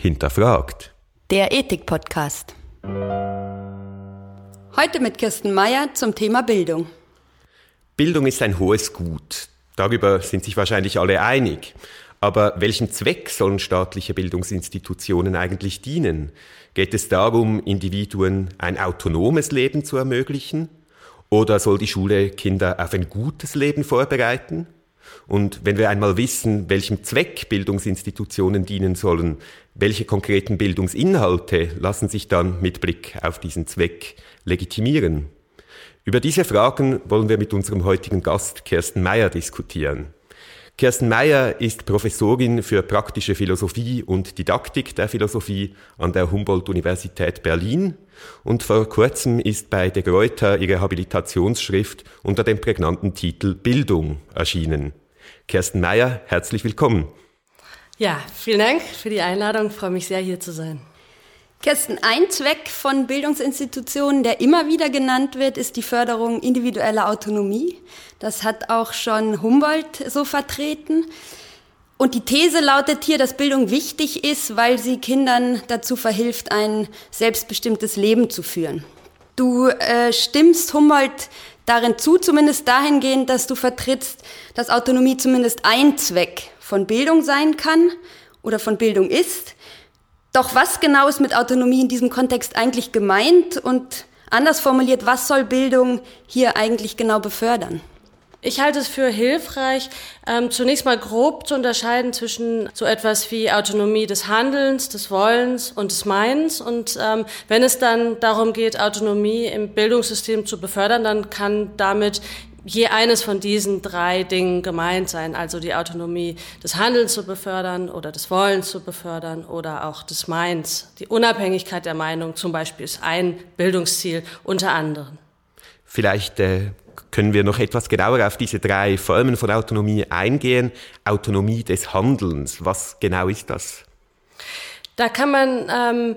hinterfragt. Der Ethik-Podcast. Heute mit Kirsten Meyer zum Thema Bildung. Bildung ist ein hohes Gut. Darüber sind sich wahrscheinlich alle einig. Aber welchem Zweck sollen staatliche Bildungsinstitutionen eigentlich dienen? Geht es darum, Individuen ein autonomes Leben zu ermöglichen? Oder soll die Schule Kinder auf ein gutes Leben vorbereiten? Und wenn wir einmal wissen, welchem Zweck Bildungsinstitutionen dienen sollen, welche konkreten Bildungsinhalte lassen sich dann mit Blick auf diesen Zweck legitimieren? Über diese Fragen wollen wir mit unserem heutigen Gast Kirsten Meyer diskutieren. Kirsten Meyer ist Professorin für praktische Philosophie und Didaktik der Philosophie an der Humboldt-Universität Berlin und vor kurzem ist bei De Gruyter ihre Habilitationsschrift unter dem prägnanten Titel Bildung erschienen. Kirsten Meyer, herzlich willkommen. Ja, vielen Dank für die Einladung. Ich freue mich sehr, hier zu sein. Kirsten, ein Zweck von Bildungsinstitutionen, der immer wieder genannt wird, ist die Förderung individueller Autonomie. Das hat auch schon Humboldt so vertreten. Und die These lautet hier, dass Bildung wichtig ist, weil sie Kindern dazu verhilft, ein selbstbestimmtes Leben zu führen. Du äh, stimmst Humboldt darin zu, zumindest dahingehend, dass du vertrittst, dass Autonomie zumindest ein Zweck von Bildung sein kann oder von Bildung ist. Doch was genau ist mit Autonomie in diesem Kontext eigentlich gemeint und anders formuliert, was soll Bildung hier eigentlich genau befördern? Ich halte es für hilfreich, ähm, zunächst mal grob zu unterscheiden zwischen so etwas wie Autonomie des Handelns, des Wollens und des Meinens. Und ähm, wenn es dann darum geht, Autonomie im Bildungssystem zu befördern, dann kann damit je eines von diesen drei Dingen gemeint sein, also die Autonomie des Handelns zu befördern oder des Wollens zu befördern oder auch des Meins. Die Unabhängigkeit der Meinung zum Beispiel ist ein Bildungsziel unter anderem. Vielleicht äh, können wir noch etwas genauer auf diese drei Formen von Autonomie eingehen. Autonomie des Handelns, was genau ist das? Da kann man ähm,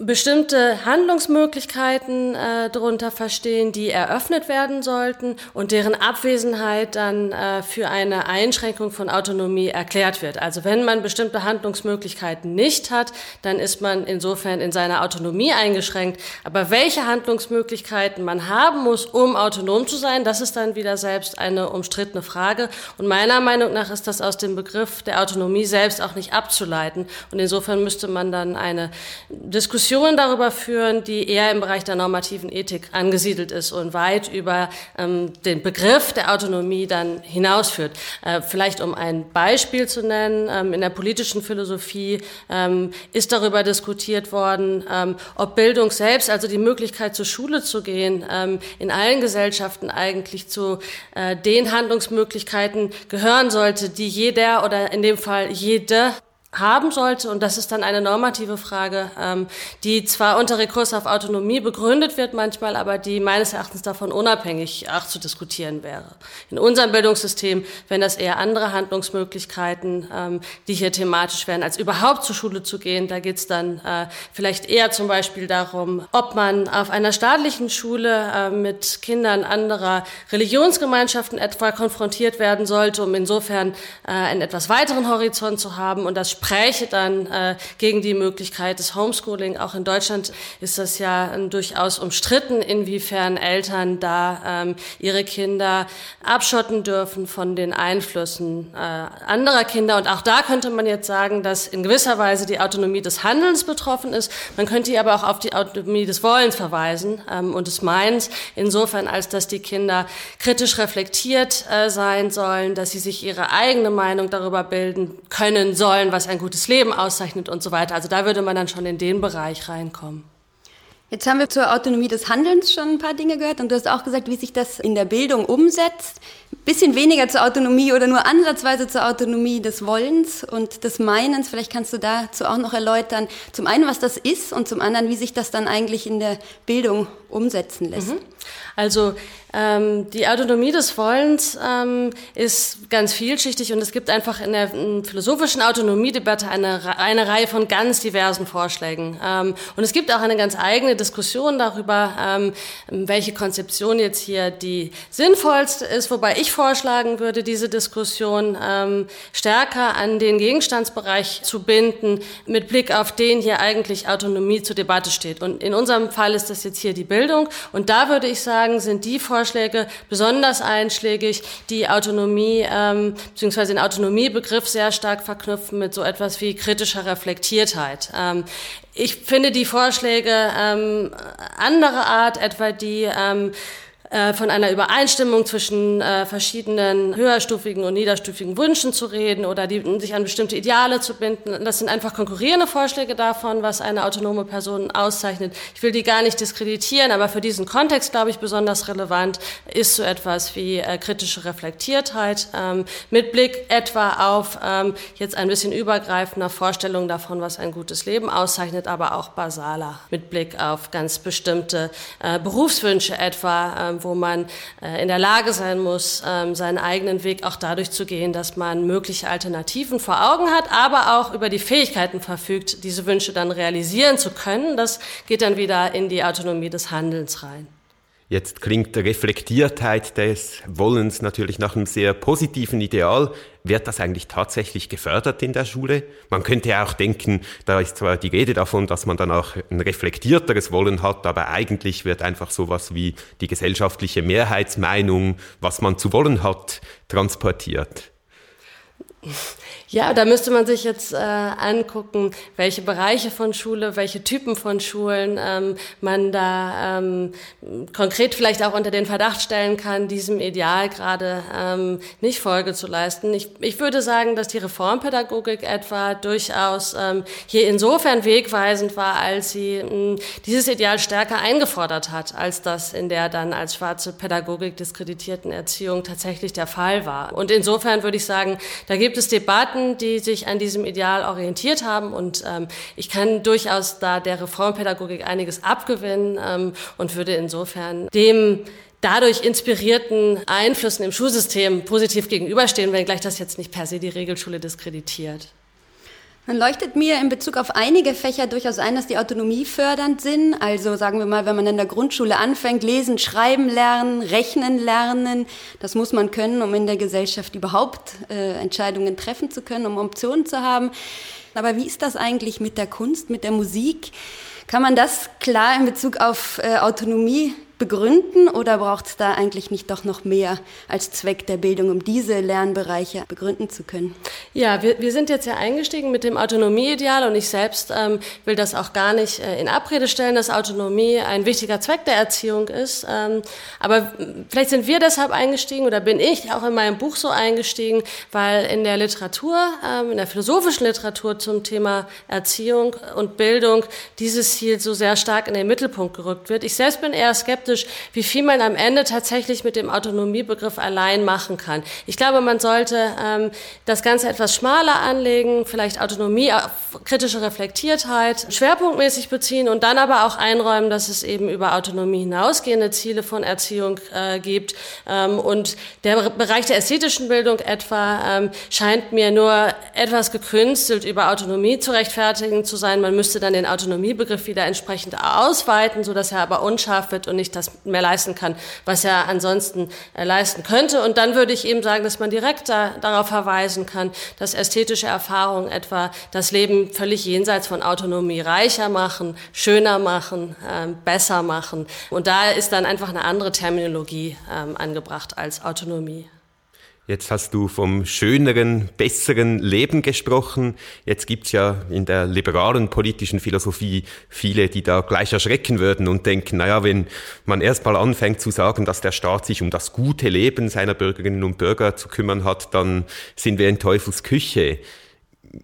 bestimmte Handlungsmöglichkeiten äh, darunter verstehen, die eröffnet werden sollten und deren Abwesenheit dann äh, für eine Einschränkung von Autonomie erklärt wird. Also wenn man bestimmte Handlungsmöglichkeiten nicht hat, dann ist man insofern in seiner Autonomie eingeschränkt. Aber welche Handlungsmöglichkeiten man haben muss, um autonom zu sein, das ist dann wieder selbst eine umstrittene Frage. Und meiner Meinung nach ist das aus dem Begriff der Autonomie selbst auch nicht abzuleiten. Und insofern müsste man dann eine Diskussion Diskussion darüber führen, die eher im Bereich der normativen Ethik angesiedelt ist und weit über ähm, den Begriff der Autonomie dann hinausführt. Äh, vielleicht um ein Beispiel zu nennen, ähm, in der politischen Philosophie ähm, ist darüber diskutiert worden, ähm, ob Bildung selbst, also die Möglichkeit zur Schule zu gehen, ähm, in allen Gesellschaften eigentlich zu äh, den Handlungsmöglichkeiten gehören sollte, die jeder oder in dem Fall jede haben sollte. Und das ist dann eine normative Frage, ähm, die zwar unter Rekurs auf Autonomie begründet wird manchmal, aber die meines Erachtens davon unabhängig auch zu diskutieren wäre. In unserem Bildungssystem wenn das eher andere Handlungsmöglichkeiten, ähm, die hier thematisch wären, als überhaupt zur Schule zu gehen. Da geht es dann äh, vielleicht eher zum Beispiel darum, ob man auf einer staatlichen Schule äh, mit Kindern anderer Religionsgemeinschaften etwa konfrontiert werden sollte, um insofern äh, einen etwas weiteren Horizont zu haben und das spräche dann äh, gegen die Möglichkeit des Homeschooling. Auch in Deutschland ist das ja äh, durchaus umstritten, inwiefern Eltern da ähm, ihre Kinder abschotten dürfen von den Einflüssen äh, anderer Kinder. Und auch da könnte man jetzt sagen, dass in gewisser Weise die Autonomie des Handelns betroffen ist. Man könnte aber auch auf die Autonomie des Wollens verweisen ähm, und des Meins, insofern als dass die Kinder kritisch reflektiert äh, sein sollen, dass sie sich ihre eigene Meinung darüber bilden können sollen, was ein gutes Leben auszeichnet und so weiter. Also da würde man dann schon in den Bereich reinkommen. Jetzt haben wir zur Autonomie des Handelns schon ein paar Dinge gehört und du hast auch gesagt, wie sich das in der Bildung umsetzt. Ein bisschen weniger zur Autonomie oder nur ansatzweise zur Autonomie des Wollens und des Meinens. Vielleicht kannst du dazu auch noch erläutern, zum einen, was das ist und zum anderen, wie sich das dann eigentlich in der Bildung umsetzen lässt. Mhm. Also Ähm, die Autonomie des Wollens ähm, ist ganz vielschichtig und es gibt einfach in der philosophischen Autonomiedebatte eine, eine Reihe von ganz diversen Vorschlägen. Ähm, und es gibt auch eine ganz eigene Diskussion darüber, ähm, welche Konzeption jetzt hier die sinnvollste ist, wobei ich vorschlagen würde, diese Diskussion ähm, stärker an den Gegenstandsbereich zu binden, mit Blick auf den hier eigentlich Autonomie zur Debatte steht. Und in unserem Fall ist das jetzt hier die Bildung. Und da würde ich sagen, sind die Vorschläge, Vorschläge besonders einschlägig, die Autonomie ähm, bzw. den Autonomiebegriff sehr stark verknüpfen mit so etwas wie kritischer Reflektiertheit. Ähm, ich finde die Vorschläge ähm, anderer Art, etwa die ähm, äh, von einer Übereinstimmung zwischen äh, verschiedenen höherstufigen und niederstufigen Wünschen zu reden oder die, sich an bestimmte Ideale zu binden. Das sind einfach konkurrierende Vorschläge davon, was eine autonome Person auszeichnet. Ich will die gar nicht diskreditieren, aber für diesen Kontext, glaube ich, besonders relevant ist so etwas wie äh, kritische Reflektiertheit ähm, mit Blick etwa auf ähm, jetzt ein bisschen übergreifender Vorstellungen davon, was ein gutes Leben auszeichnet, aber auch basaler mit Blick auf ganz bestimmte äh, Berufswünsche etwa, ähm, wo man äh, in der Lage sein muss, ähm, seinen eigenen Weg auch dadurch zu gehen, dass man mögliche Alternativen vor Augen hat, aber auch über die Fähigkeiten verfügt, diese Wünsche dann realisieren zu können. Das geht dann wieder in die Autonomie des Handelns rein. Jetzt klingt Reflektiertheit des Wollens natürlich nach einem sehr positiven Ideal. Wird das eigentlich tatsächlich gefördert in der Schule? Man könnte ja auch denken, da ist zwar die Rede davon, dass man dann auch ein reflektierteres Wollen hat, aber eigentlich wird einfach sowas wie die gesellschaftliche Mehrheitsmeinung, was man zu wollen hat, transportiert. Ja, da müsste man sich jetzt äh, angucken, welche Bereiche von Schule, welche Typen von Schulen ähm, man da ähm, konkret vielleicht auch unter den Verdacht stellen kann, diesem Ideal gerade ähm, nicht Folge zu leisten. Ich, ich würde sagen, dass die Reformpädagogik etwa durchaus ähm, hier insofern wegweisend war, als sie mh, ähm, dieses Ideal stärker eingefordert hat, als das in der dann als schwarze Pädagogik diskreditierten Erziehung tatsächlich der Fall war. Und insofern würde ich sagen, da gibt es Debatten, Staaten, die sich an diesem Ideal orientiert haben. Und ähm, ich kann durchaus da der Reformpädagogik einiges abgewinnen ähm, und würde insofern dem dadurch inspirierten Einflüssen im Schulsystem positiv gegenüberstehen, wenngleich das jetzt nicht per se die Regelschule diskreditiert. Dann leuchtet mir in Bezug auf einige Fächer durchaus ein, dass die Autonomie fördernd sind. Also sagen wir mal, wenn man in der Grundschule anfängt, lesen, schreiben lernen, rechnen lernen, das muss man können, um in der Gesellschaft überhaupt äh, Entscheidungen treffen zu können, um Optionen zu haben. Aber wie ist das eigentlich mit der Kunst, mit der Musik? Kann man das klar in Bezug auf äh, Autonomie begründen oder braucht es da eigentlich nicht doch noch mehr als Zweck der Bildung, um diese Lernbereiche begründen zu können? Ja, wir, wir sind jetzt ja eingestiegen mit dem Autonomieideal und ich selbst ähm, will das auch gar nicht äh, in Abrede stellen, dass Autonomie ein wichtiger Zweck der Erziehung ist. Ähm, aber vielleicht sind wir deshalb eingestiegen oder bin ich auch in meinem Buch so eingestiegen, weil in der Literatur, ähm, in der philosophischen Literatur zum Thema Erziehung und Bildung dieses Ziel so sehr stark in den Mittelpunkt gerückt wird. Ich selbst bin eher skeptisch skeptisch, wie viel man am Ende tatsächlich mit dem Autonomiebegriff allein machen kann. Ich glaube, man sollte ähm, das Ganze etwas schmaler anlegen, vielleicht Autonomie, kritische Reflektiertheit schwerpunktmäßig beziehen und dann aber auch einräumen, dass es eben über Autonomie hinausgehende Ziele von Erziehung äh, gibt. Ähm, und der Bereich der ästhetischen Bildung etwa ähm, scheint mir nur etwas gekünstelt über Autonomie zu rechtfertigen zu sein. Man müsste dann den Autonomiebegriff wieder entsprechend ausweiten, so dass er aber unscharf wird und nicht das mehr leisten kann, was er ansonsten äh, leisten könnte. Und dann würde ich eben sagen, dass man direkt da, darauf verweisen kann, dass ästhetische Erfahrungen etwa das Leben völlig jenseits von Autonomie reicher machen, schöner machen, äh, besser machen. Und da ist dann einfach eine andere Terminologie ähm, angebracht als Autonomie. Jetzt hast du vom schöneren, besseren Leben gesprochen. Jetzt gibt's ja in der liberalen politischen Philosophie viele, die da gleich erschrecken würden und denken, naja, wenn man erstmal anfängt zu sagen, dass der Staat sich um das gute Leben seiner Bürgerinnen und Bürger zu kümmern hat, dann sind wir in Teufels Küche.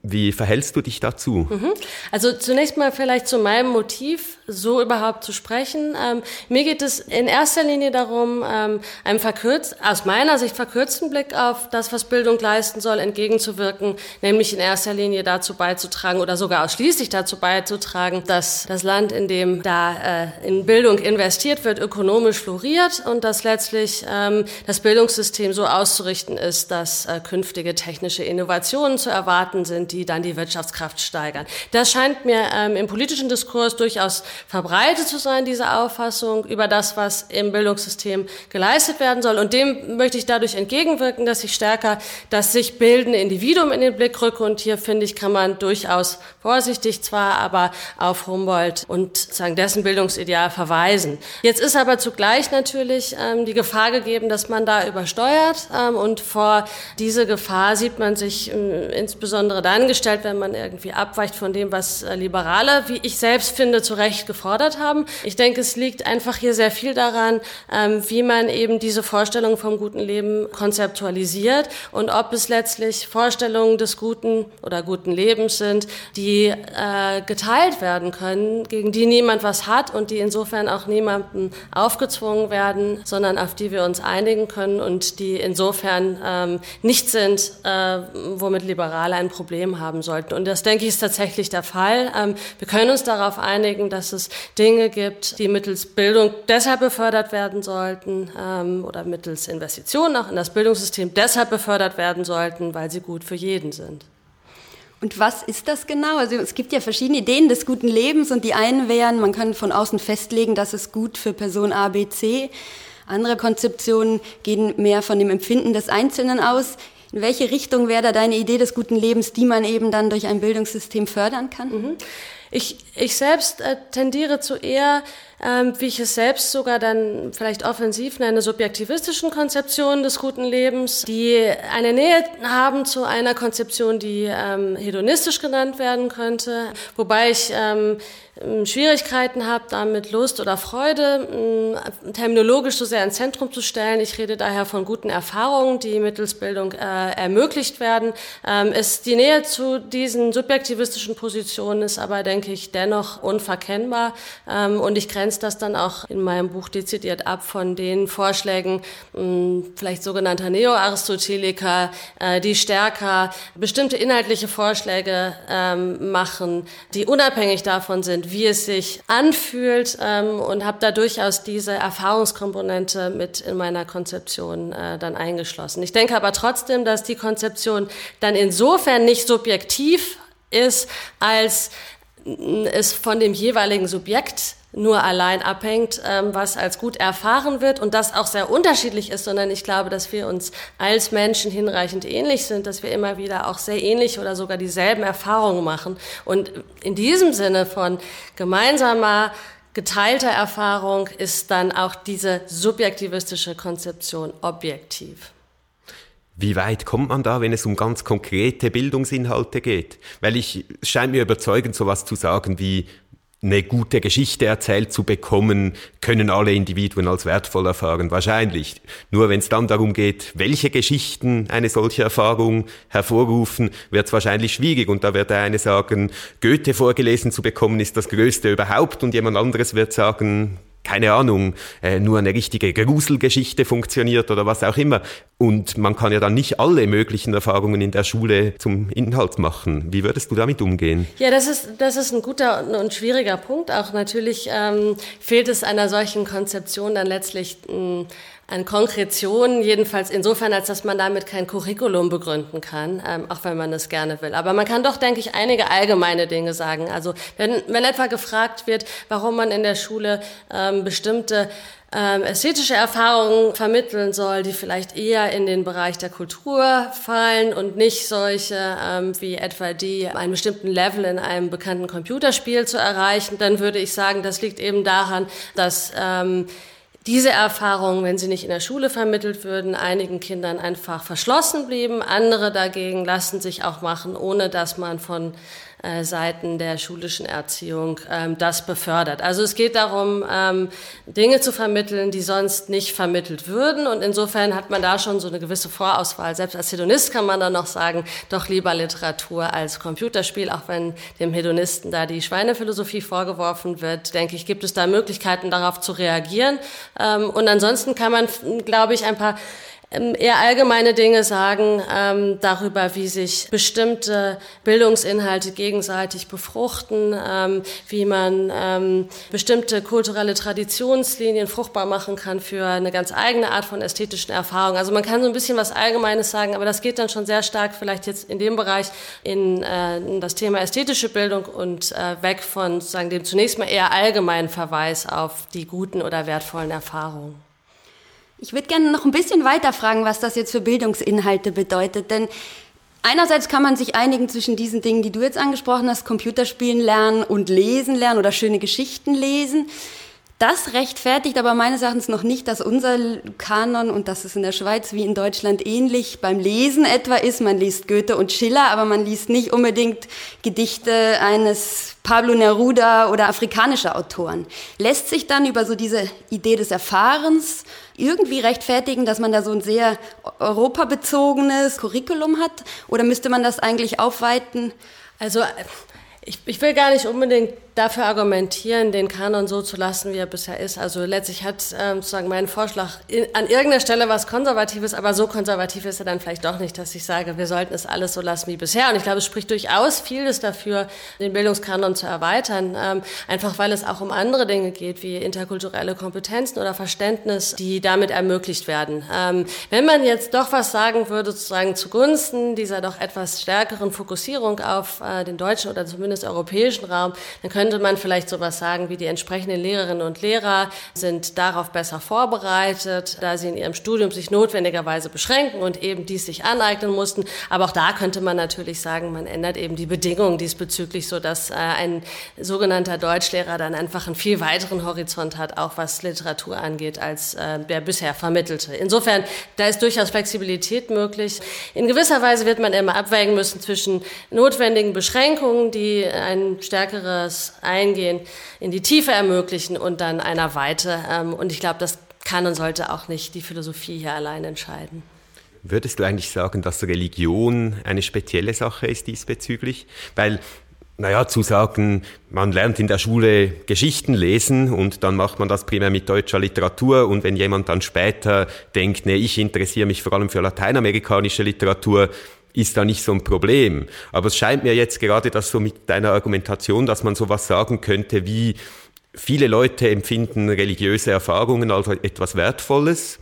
Wie verhältst du dich dazu? Mhm. Also zunächst mal vielleicht zu meinem Motiv, so überhaupt zu sprechen. Ähm, mir geht es in erster Linie darum, ähm, einem verkürzt, aus meiner Sicht verkürzten Blick auf das, was Bildung leisten soll, entgegenzuwirken, nämlich in erster Linie dazu beizutragen oder sogar ausschließlich dazu beizutragen, dass das Land, in dem da äh, in Bildung investiert wird, ökonomisch floriert und dass letztlich ähm, das Bildungssystem so auszurichten ist, dass äh, künftige technische Innovationen zu erwarten sind, die dann die Wirtschaftskraft steigern. Das scheint mir ähm, im politischen Diskurs durchaus verbreitet zu sein, diese Auffassung über das, was im Bildungssystem geleistet werden soll. Und dem möchte ich dadurch entgegenwirken, dass ich stärker das sich bildende Individuum in den Blick rücke. Und hier finde ich, kann man durchaus vorsichtig zwar, aber auf Humboldt und sagen dessen Bildungsideal verweisen. Jetzt ist aber zugleich natürlich ähm, die Gefahr gegeben, dass man da übersteuert. Ähm, und vor diese Gefahr sieht man sich äh, insbesondere dann gestellt, wenn man irgendwie abweicht von dem, was äh, Liberale, wie ich selbst finde, zu Recht gefordert haben. Ich denke, es liegt einfach hier sehr viel daran, ähm, wie man eben diese Vorstellung vom guten Leben konzeptualisiert und ob es letztlich Vorstellungen des guten oder guten Lebens sind, die äh, geteilt werden können, gegen die niemand was hat und die insofern auch niemandem aufgezwungen werden, sondern auf die wir uns einigen können und die insofern ähm, nicht sind, äh, womit Liberale ein Problem haben sollten. Und das, denke ich, ist tatsächlich der Fall. Ähm, wir können uns darauf einigen, dass es Dinge gibt, die mittels Bildung deshalb befördert werden sollten ähm, oder mittels Investitionen auch in das Bildungssystem deshalb befördert werden sollten, weil sie gut für jeden sind. Und was ist das genau? Also es gibt ja verschiedene Ideen des guten Lebens und die einen wären, man kann von außen festlegen, dass es gut für Person A, B, C. Andere Konzeptionen gehen mehr von dem Empfinden des Einzelnen aus. In welche Richtung wäre da deine Idee des guten Lebens, die man eben dann durch ein Bildungssystem fördern kann? Mhm. Ich, ich selbst äh, tendiere zu eher, ähm, wie ich es selbst sogar dann vielleicht offensiv nenne, subjektivistischen Konzeptionen des guten Lebens, die eine Nähe haben zu einer Konzeption, die ähm, hedonistisch genannt werden könnte, wobei ich ähm, Schwierigkeiten habe, damit Lust oder Freude ähm, terminologisch so sehr ins Zentrum zu stellen. Ich rede daher von guten Erfahrungen, die mittels Bildung äh, ermöglicht werden. Ähm, ist die Nähe zu diesen subjektivistischen Positionen ist aber, denke ich, dennoch unverkennbar. Ähm, und ich grenze das dann auch in meinem Buch dezidiert ab von den Vorschlägen, mh, hm, vielleicht sogenannter Neo-Aristoteliker, äh, die stärker bestimmte inhaltliche Vorschläge ähm, machen, die unabhängig davon sind, wie es sich anfühlt ähm, und habe da durchaus diese Erfahrungskomponente mit in meiner Konzeption äh, dann eingeschlossen. Ich denke aber trotzdem, dass die Konzeption dann insofern nicht subjektiv ist, als es von dem jeweiligen Subjekt nur allein abhängt, ähm, was als gut erfahren wird und das auch sehr unterschiedlich ist, sondern ich glaube, dass wir uns als Menschen hinreichend ähnlich sind, dass wir immer wieder auch sehr ähnlich oder sogar dieselben Erfahrungen machen. Und in diesem Sinne von gemeinsamer geteilter Erfahrung ist dann auch diese subjektivistische Konzeption objektiv. Wie weit kommt man da, wenn es um ganz konkrete Bildungsinhalte geht? Weil ich, es scheint mir überzeugend, sowas zu sagen wie, eine gute Geschichte erzählt zu bekommen, können alle Individuen als wertvoll erfahren. Wahrscheinlich. Nur wenn es dann darum geht, welche Geschichten eine solche Erfahrung hervorrufen, wird es wahrscheinlich schwierig. Und da wird der eine sagen, Goethe vorgelesen zu bekommen ist das Größte überhaupt. Und jemand anderes wird sagen, keine Ahnung, äh, nur eine richtige Gruselgeschichte funktioniert oder was auch immer. Und man kann ja dann nicht alle möglichen Erfahrungen in der Schule zum Inhalt machen. Wie würdest du damit umgehen? Ja, das ist, das ist ein guter und schwieriger Punkt. Auch natürlich ähm, fehlt es einer solchen Konzeption dann letztlich mh, an Konkretion, jedenfalls insofern, als dass man damit kein Curriculum begründen kann, ähm, auch wenn man es gerne will. Aber man kann doch, denke ich, einige allgemeine Dinge sagen. Also wenn, wenn etwa gefragt wird, warum man in der Schule ähm, bestimmte ähm, ästhetische Erfahrungen vermitteln soll, die vielleicht eher in den Bereich der Kultur fallen und nicht solche ähm, wie etwa die, einen bestimmten Level in einem bekannten Computerspiel zu erreichen, dann würde ich sagen, das liegt eben daran, dass ähm, diese Erfahrungen, wenn sie nicht in der Schule vermittelt würden, einigen Kindern einfach verschlossen blieben. Andere dagegen lassen sich auch machen, ohne dass man von äh, Seiten der schulischen Erziehung ähm, das befördert. Also es geht darum, ähm, Dinge zu vermitteln, die sonst nicht vermittelt würden. Und insofern hat man da schon so eine gewisse Vorauswahl. Selbst als Hedonist kann man dann noch sagen, doch lieber Literatur als Computerspiel, auch wenn dem Hedonisten da die Schweinephilosophie vorgeworfen wird, denke ich, gibt es da Möglichkeiten, darauf zu reagieren. Ähm, und ansonsten kann man, glaube ich, ein paar eher allgemeine Dinge sagen ähm, darüber, wie sich bestimmte Bildungsinhalte gegenseitig befruchten, ähm, wie man ähm, bestimmte kulturelle Traditionslinien fruchtbar machen kann für eine ganz eigene Art von ästhetischen Erfahrungen. Also man kann so ein bisschen was Allgemeines sagen, aber das geht dann schon sehr stark vielleicht jetzt in dem Bereich in, äh, in das Thema ästhetische Bildung und äh, weg von sozusagen dem zunächst mal eher allgemeinen Verweis auf die guten oder wertvollen Erfahrungen. Ich würde gerne noch ein bisschen weiter fragen, was das jetzt für Bildungsinhalte bedeutet, denn Einerseits kann man sich einigen zwischen diesen Dingen, die du jetzt angesprochen hast, Computerspielen lernen und lesen lernen oder schöne Geschichten lesen. Das rechtfertigt aber meines Erachtens noch nicht, dass unser Kanon, und das ist in der Schweiz wie in Deutschland ähnlich, beim Lesen etwa ist. Man liest Goethe und Schiller, aber man liest nicht unbedingt Gedichte eines Pablo Neruda oder afrikanischer Autoren. Lässt sich dann über so diese Idee des Erfahrens irgendwie rechtfertigen, dass man da so ein sehr europabezogenes Curriculum hat? Oder müsste man das eigentlich aufweiten? Also ich, ich will gar nicht unbedingt dafür argumentieren, den Kanon so zu lassen, wie er bisher ist. Also letztlich hat ähm, sozusagen mein Vorschlag in, an irgendeiner Stelle was Konservatives, aber so konservativ ist er dann vielleicht doch nicht, dass ich sage, wir sollten es alles so lassen wie bisher. Und ich glaube, es spricht durchaus vieles dafür, den Bildungskanon zu erweitern, ähm, einfach weil es auch um andere Dinge geht, wie interkulturelle Kompetenzen oder Verständnis, die damit ermöglicht werden. Ähm, wenn man jetzt doch was sagen würde, sozusagen zugunsten dieser doch etwas stärkeren Fokussierung auf äh, den deutschen oder zumindest europäischen Raum, dann könnte könnte man vielleicht sowas sagen wie die entsprechenden Lehrerinnen und Lehrer sind darauf besser vorbereitet, da sie in ihrem Studium sich notwendigerweise beschränken und eben dies sich aneignen mussten. Aber auch da könnte man natürlich sagen, man ändert eben die Bedingungen diesbezüglich, so dass äh, ein sogenannter Deutschlehrer dann einfach einen viel weiteren Horizont hat, auch was Literatur angeht, als äh, der bisher vermittelte. Insofern, da ist durchaus Flexibilität möglich. In gewisser Weise wird man immer abwägen müssen zwischen notwendigen Beschränkungen, die ein stärkeres Eingehen in die Tiefe ermöglichen und dann einer Weite. Ähm, und ich glaube, das kann und sollte auch nicht die Philosophie hier allein entscheiden. Würdest du eigentlich sagen, dass Religion eine spezielle Sache ist diesbezüglich? Weil, naja, zu sagen, man lernt in der Schule Geschichten lesen und dann macht man das primär mit deutscher Literatur und wenn jemand dann später denkt, nee, ich interessiere mich vor allem für lateinamerikanische Literatur, ist da nicht so ein Problem. Aber es scheint mir jetzt gerade das so mit deiner Argumentation, dass man sowas sagen könnte wie, viele Leute empfinden religiöse Erfahrungen als etwas Wertvolles.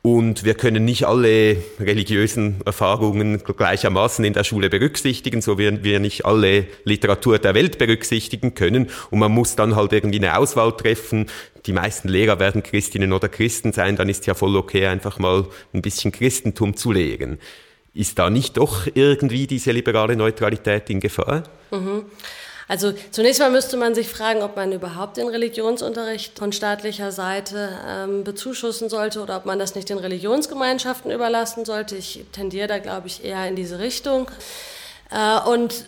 Und wir können nicht alle religiösen Erfahrungen gleichermaßen in der Schule berücksichtigen, so wie wir nicht alle Literatur der Welt berücksichtigen können. Und man muss dann halt irgendwie eine Auswahl treffen. Die meisten Lehrer werden Christinnen oder Christen sein, dann ist ja voll okay, einfach mal ein bisschen Christentum zu lehren. Ist da nicht doch irgendwie diese liberale Neutralität in Gefahr? Mhm. Also zunächst mal müsste man sich fragen, ob man überhaupt den Religionsunterricht von staatlicher Seite ähm, bezuschussen sollte oder ob man das nicht den Religionsgemeinschaften überlassen sollte. Ich tendiere da, glaube ich, eher in diese Richtung. Äh, und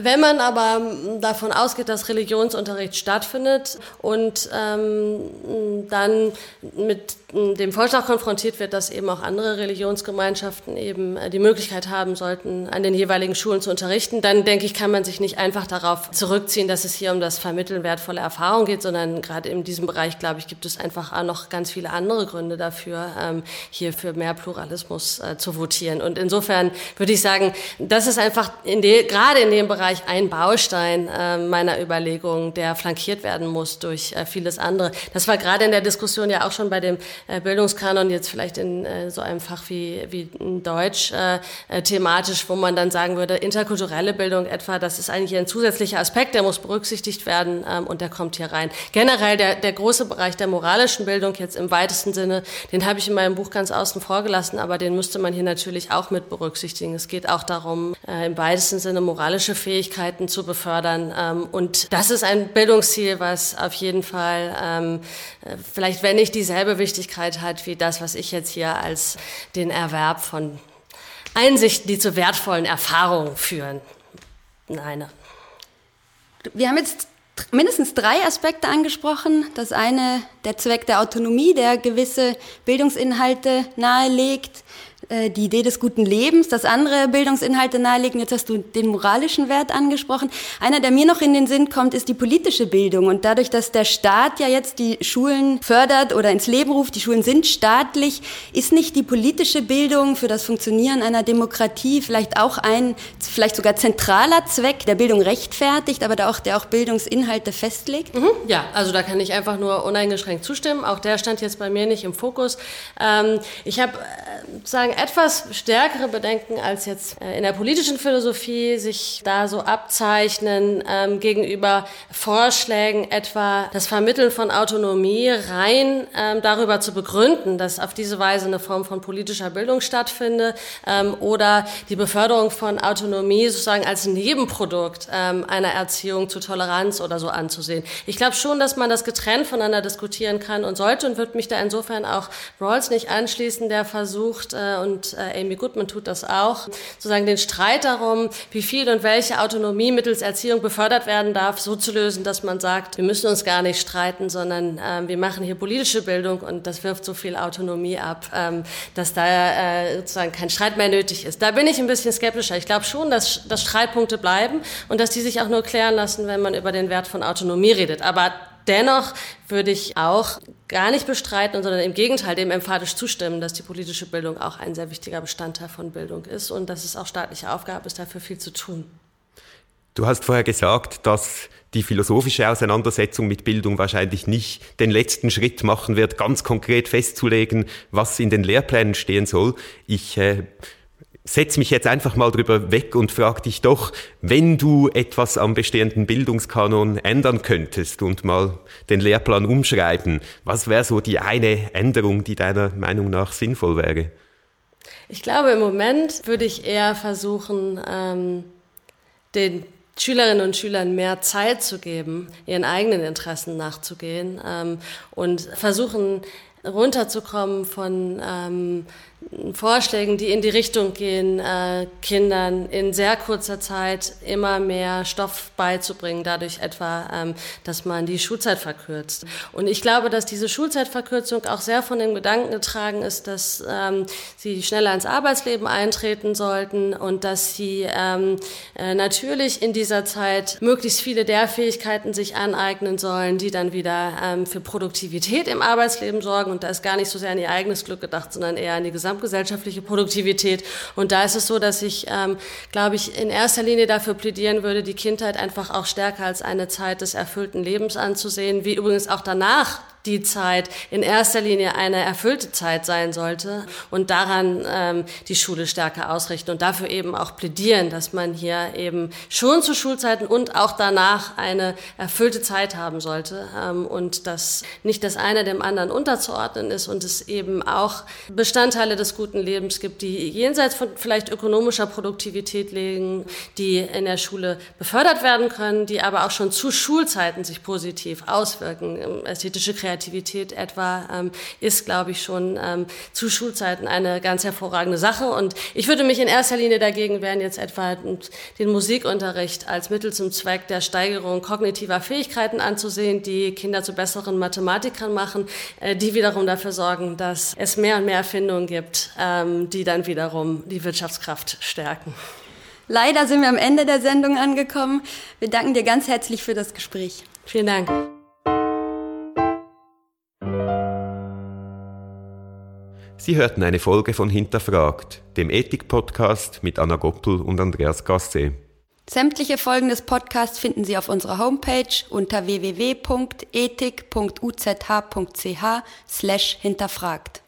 wenn man aber davon ausgeht, dass Religionsunterricht stattfindet und ähm, dann mit dem Vorschlag konfrontiert wird, dass eben auch andere Religionsgemeinschaften eben äh, die Möglichkeit haben sollten, an den jeweiligen Schulen zu unterrichten, dann denke ich, kann man sich nicht einfach darauf zurückziehen, dass es hier um das Vermitteln wertvoller Erfahrung geht, sondern gerade in diesem Bereich, glaube ich, gibt es einfach auch noch ganz viele andere Gründe dafür, ähm, hier für mehr Pluralismus äh, zu votieren. Und insofern würde ich sagen, das ist einfach in gerade in dem Bereich ein Baustein äh, meiner Überlegungen, der flankiert werden muss durch vieles andere. Das war gerade in der Diskussion ja auch schon bei dem äh, Bildungskanon jetzt vielleicht in äh, so einem Fach wie, wie Deutsch äh, äh, thematisch, wo man dann sagen würde, interkulturelle Bildung etwa, das ist eigentlich ein zusätzlicher Aspekt, der muss berücksichtigt werden ähm, und der kommt hier rein. Generell der, der große Bereich der moralischen Bildung jetzt im weitesten Sinne, den habe ich in meinem Buch ganz außen vor gelassen, aber den müsste man hier natürlich auch mit berücksichtigen. Es geht auch darum, äh, im weitesten Sinne moralische Fähigkeiten zu befördern. Ähm, und das ist ein Bildungsziel, was auf jeden Fall ähm, äh, vielleicht, wenn nicht dieselbe Wichtigkeit hat wie das, was ich jetzt hier als den Erwerb von Einsichten, die zu wertvollen Erfahrungen führen. Nein. Wir haben jetzt mindestens drei Aspekte angesprochen. Das eine, der Zweck der Autonomie, der gewisse Bildungsinhalte nahelegt äh, die Idee des guten Lebens, das andere Bildungsinhalte nahelegen. Jetzt hast du den moralischen Wert angesprochen. Einer, der mir noch in den Sinn kommt, ist die politische Bildung. Und dadurch, dass der Staat ja jetzt die Schulen fördert oder ins Leben ruft, die Schulen sind staatlich, ist nicht die politische Bildung für das Funktionieren einer Demokratie vielleicht auch ein, vielleicht sogar zentraler Zweck der Bildung rechtfertigt, aber der auch, der auch Bildungsinhalte festlegt? Mhm. Ja, also da kann ich einfach nur uneingeschränkt zustimmen. Auch der stand jetzt bei mir nicht im Fokus. Ähm, ich habe äh, sagen etwas stärkere Bedenken als jetzt äh, in der politischen Philosophie sich da so abzeichnen ähm, gegenüber Vorschlägen, etwa das Vermitteln von Autonomie rein ähm, darüber zu begründen, dass auf diese Weise eine Form von politischer Bildung stattfinde ähm, oder die Beförderung von Autonomie sozusagen als Nebenprodukt ähm, einer Erziehung zu Toleranz oder so anzusehen. Ich glaube schon, dass man das getrennt voneinander diskutieren kann und sollte und wird mich da insofern auch Rawls nicht anschließen, der versucht äh, und äh, Amy Goodman tut das auch, sozusagen den Streit darum, wie viel und welche Autonomie mittels Erziehung befördert werden darf, so zu lösen, dass man sagt, wir müssen uns gar nicht streiten, sondern ähm, wir machen hier politische Bildung und das wirft so viel Autonomie ab, ähm, dass da äh, sozusagen kein Streit mehr nötig ist. Da bin ich ein bisschen skeptischer. Ich glaube schon, dass, dass Streitpunkte bleiben und dass die sich auch nur klären lassen, wenn man über den Wert von Autonomie redet. Aber Dennoch würde ich auch gar nicht bestreiten, sondern im Gegenteil dem emphatisch zustimmen, dass die politische Bildung auch ein sehr wichtiger Bestandteil von Bildung ist und dass es auch staatliche Aufgabe ist, dafür viel zu tun. Du hast vorher gesagt, dass die philosophische Auseinandersetzung mit Bildung wahrscheinlich nicht den letzten Schritt machen wird, ganz konkret festzulegen, was in den Lehrplänen stehen soll. Ich äh, setz mich jetzt einfach mal drüber weg und frag dich doch, wenn du etwas am bestehenden Bildungskanon ändern könntest und mal den Lehrplan umschreiben, was wäre so die eine Änderung, die deiner Meinung nach sinnvoll wäre? Ich glaube, im Moment würde ich eher versuchen, ähm, den Schülerinnen und Schülern mehr Zeit zu geben, ihren eigenen Interessen nachzugehen ähm, und versuchen runterzukommen von ähm, Vorschlägen, die in die Richtung gehen, äh, Kindern in sehr kurzer Zeit immer mehr Stoff beizubringen, dadurch etwa, ähm, dass man die Schulzeit verkürzt. Und ich glaube, dass diese Schulzeitverkürzung auch sehr von dem Gedanken getragen ist, dass ähm, sie schneller ins Arbeitsleben eintreten sollten und dass sie ähm, äh, natürlich in dieser Zeit möglichst viele der Fähigkeiten sich aneignen sollen, die dann wieder ähm, für Produktivität im Arbeitsleben sorgen. Und da ist gar nicht so sehr an ihr eigenes Glück gedacht, sondern eher an die gesamtgesellschaftliche Produktivität. Und da ist es so, dass ich, ähm, glaube ich, in erster Linie dafür plädieren würde, die Kindheit einfach auch stärker als eine Zeit des erfüllten Lebens anzusehen, wie übrigens auch danach die Zeit in erster Linie eine erfüllte Zeit sein sollte und daran ähm, die Schule stärker ausrichten und dafür eben auch plädieren, dass man hier eben schon zu Schulzeiten und auch danach eine erfüllte Zeit haben sollte ähm, und dass nicht das eine dem anderen unterzuordnen ist und es eben auch Bestandteile des guten Lebens gibt, die jenseits von vielleicht ökonomischer Produktivität liegen, die in der Schule befördert werden können, die aber auch schon zu Schulzeiten sich positiv auswirken. Ästhetische Kreativität Kreativität etwa ähm, ist, glaube ich, schon ähm, zu Schulzeiten eine ganz hervorragende Sache. Und ich würde mich in erster Linie dagegen wehren, jetzt etwa den Musikunterricht als Mittel zum Zweck der Steigerung kognitiver Fähigkeiten anzusehen, die Kinder zu besseren Mathematikern machen, äh, die wiederum dafür sorgen, dass es mehr und mehr Erfindungen gibt, ähm, die dann wiederum die Wirtschaftskraft stärken. Leider sind wir am Ende der Sendung angekommen. Wir danken dir ganz herzlich für das Gespräch. Vielen Dank. Sie hörten eine Folge von Hinterfragt, dem Ethik-Podcast mit Anna Goppel und Andreas Gasse. Sämtliche Folgen des Podcasts finden Sie auf unserer Homepage unter www.ethik.uzh.ch slash hinterfragt.